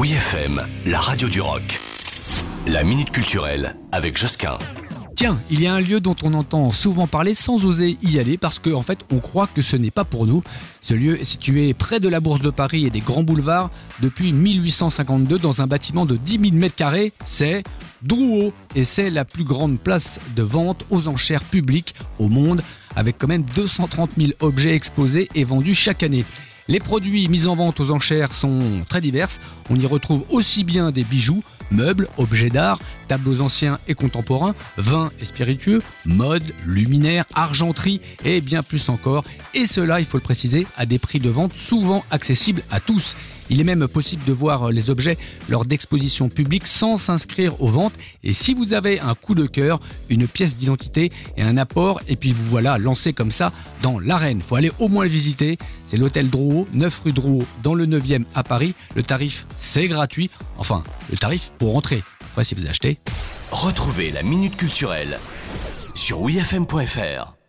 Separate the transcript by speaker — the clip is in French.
Speaker 1: Oui FM, la radio du rock. La minute culturelle avec Josquin.
Speaker 2: Tiens, il y a un lieu dont on entend souvent parler sans oser y aller parce qu'en en fait on croit que ce n'est pas pour nous. Ce lieu est situé près de la Bourse de Paris et des grands boulevards depuis 1852 dans un bâtiment de 10 000 mètres carrés. C'est Drouot et c'est la plus grande place de vente aux enchères publiques au monde avec quand même 230 000 objets exposés et vendus chaque année. Les produits mis en vente aux enchères sont très divers. On y retrouve aussi bien des bijoux, meubles, objets d'art, tableaux anciens et contemporains, vins et spiritueux, mode, luminaires, argenterie et bien plus encore. Et cela, il faut le préciser, à des prix de vente souvent accessibles à tous. Il est même possible de voir les objets lors d'expositions publiques sans s'inscrire aux ventes. Et si vous avez un coup de cœur, une pièce d'identité et un apport, et puis vous voilà lancé comme ça dans l'arène. Faut aller au moins le visiter. C'est l'hôtel Drouot, 9 rue Drouot, dans le 9e à Paris. Le tarif, c'est gratuit. Enfin, le tarif pour entrer. Après, si vous achetez.
Speaker 1: Retrouvez la Minute Culturelle sur wfm.fr.